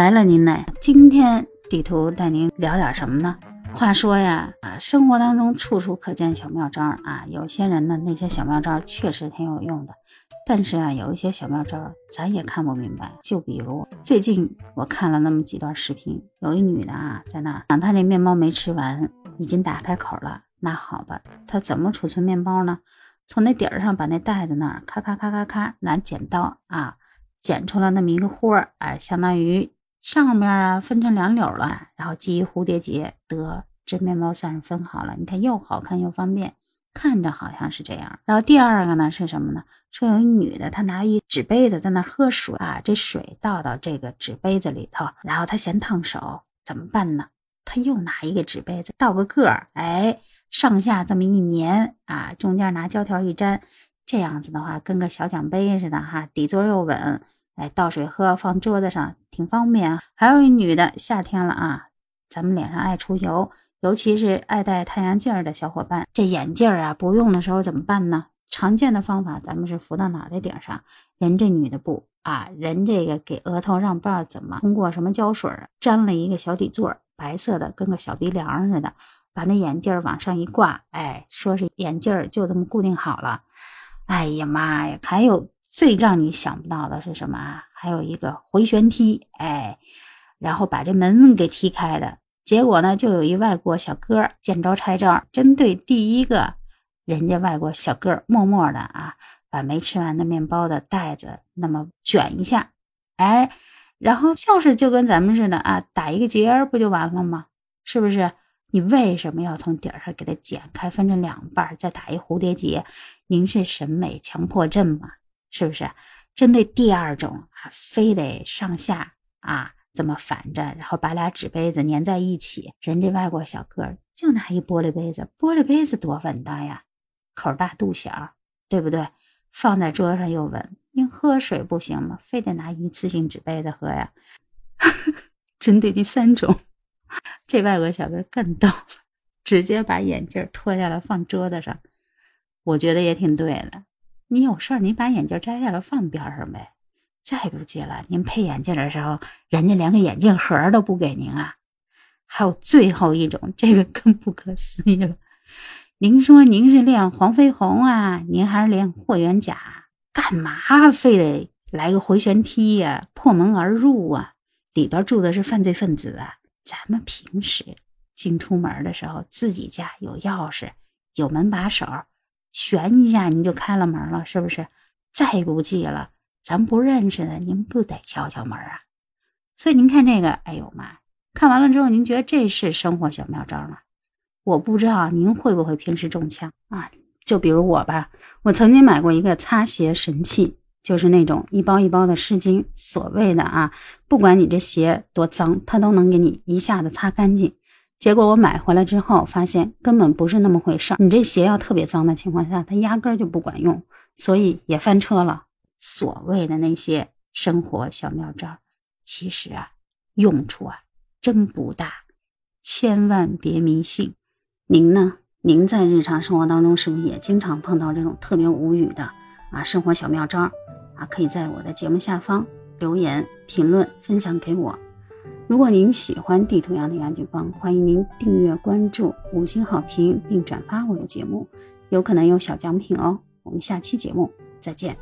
来了，您嘞，今天地图带您聊点什么呢？话说呀，啊，生活当中处处可见小妙招啊。有些人呢，那些小妙招确实挺有用的，但是啊，有一些小妙招咱也看不明白。就比如最近我看了那么几段视频，有一女的啊，在那儿，她这面包没吃完，已经打开口了。那好吧，她怎么储存面包呢？从那底儿上把那袋子那儿咔咔咔咔咔拿剪刀啊，剪出了那么一个豁儿，哎，相当于。上面啊分成两绺了，然后系蝴蝶结，得这面包算是分好了。你看又好看又方便，看着好像是这样。然后第二个呢是什么呢？说有一女的，她拿一纸杯子在那喝水啊，这水倒到这个纸杯子里头，然后她嫌烫手，怎么办呢？她又拿一个纸杯子倒个个儿，哎，上下这么一粘啊，中间拿胶条一粘，这样子的话跟个小奖杯似的哈，底座又稳。哎，倒水喝，放桌子上挺方便啊。还有一女的，夏天了啊，咱们脸上爱出油，尤其是爱戴太阳镜的小伙伴，这眼镜啊不用的时候怎么办呢？常见的方法，咱们是扶到脑袋顶上。人这女的不啊，人这个给额头上不知道怎么通过什么胶水粘了一个小底座，白色的，跟个小鼻梁似的，把那眼镜往上一挂，哎，说是眼镜就这么固定好了。哎呀妈呀，还有。最让你想不到的是什么啊？还有一个回旋踢，哎，然后把这门给踢开的结果呢，就有一外国小哥见招拆招，针对第一个人家外国小哥，默默的啊，把没吃完的面包的袋子那么卷一下，哎，然后就是就跟咱们似的啊，打一个结儿不就完了吗？是不是？你为什么要从底儿上给它剪开，分成两半，再打一蝴蝶结？您是审美强迫症吗？是不是针对第二种啊，非得上下啊这么反着，然后把俩纸杯子粘在一起？人家外国小哥就拿一玻璃杯子，玻璃杯子多稳当呀，口大肚小，对不对？放在桌上又稳。您喝水不行吗？非得拿一次性纸杯子喝呀？针对第三种，这外国小哥更逗，直接把眼镜脱下来放桌子上，我觉得也挺对的。你有事儿，你把眼镜摘下来放边上呗。再不济了，您配眼镜的时候，人家连个眼镜盒都不给您啊。还有最后一种，这个更不可思议了。您说您是练黄飞鸿啊，您还是练霍元甲？干嘛非得来个回旋踢呀？破门而入啊？里边住的是犯罪分子啊？咱们平时进出门的时候，自己家有钥匙，有门把手。旋一下你就开了门了，是不是？再不济了，咱不认识的，您不得敲敲门啊？所以您看这个，哎呦妈！看完了之后，您觉得这是生活小妙招吗？我不知道您会不会平时中枪啊？就比如我吧，我曾经买过一个擦鞋神器，就是那种一包一包的湿巾，所谓的啊，不管你这鞋多脏，它都能给你一下子擦干净。结果我买回来之后，发现根本不是那么回事儿。你这鞋要特别脏的情况下，它压根儿就不管用，所以也翻车了。所谓的那些生活小妙招，其实啊，用处啊真不大，千万别迷信。您呢？您在日常生活当中是不是也经常碰到这种特别无语的啊生活小妙招啊？可以在我的节目下方留言评论分享给我。如果您喜欢地图上的杨景芳，欢迎您订阅、关注、五星好评并转发我的节目，有可能有小奖品哦。我们下期节目再见。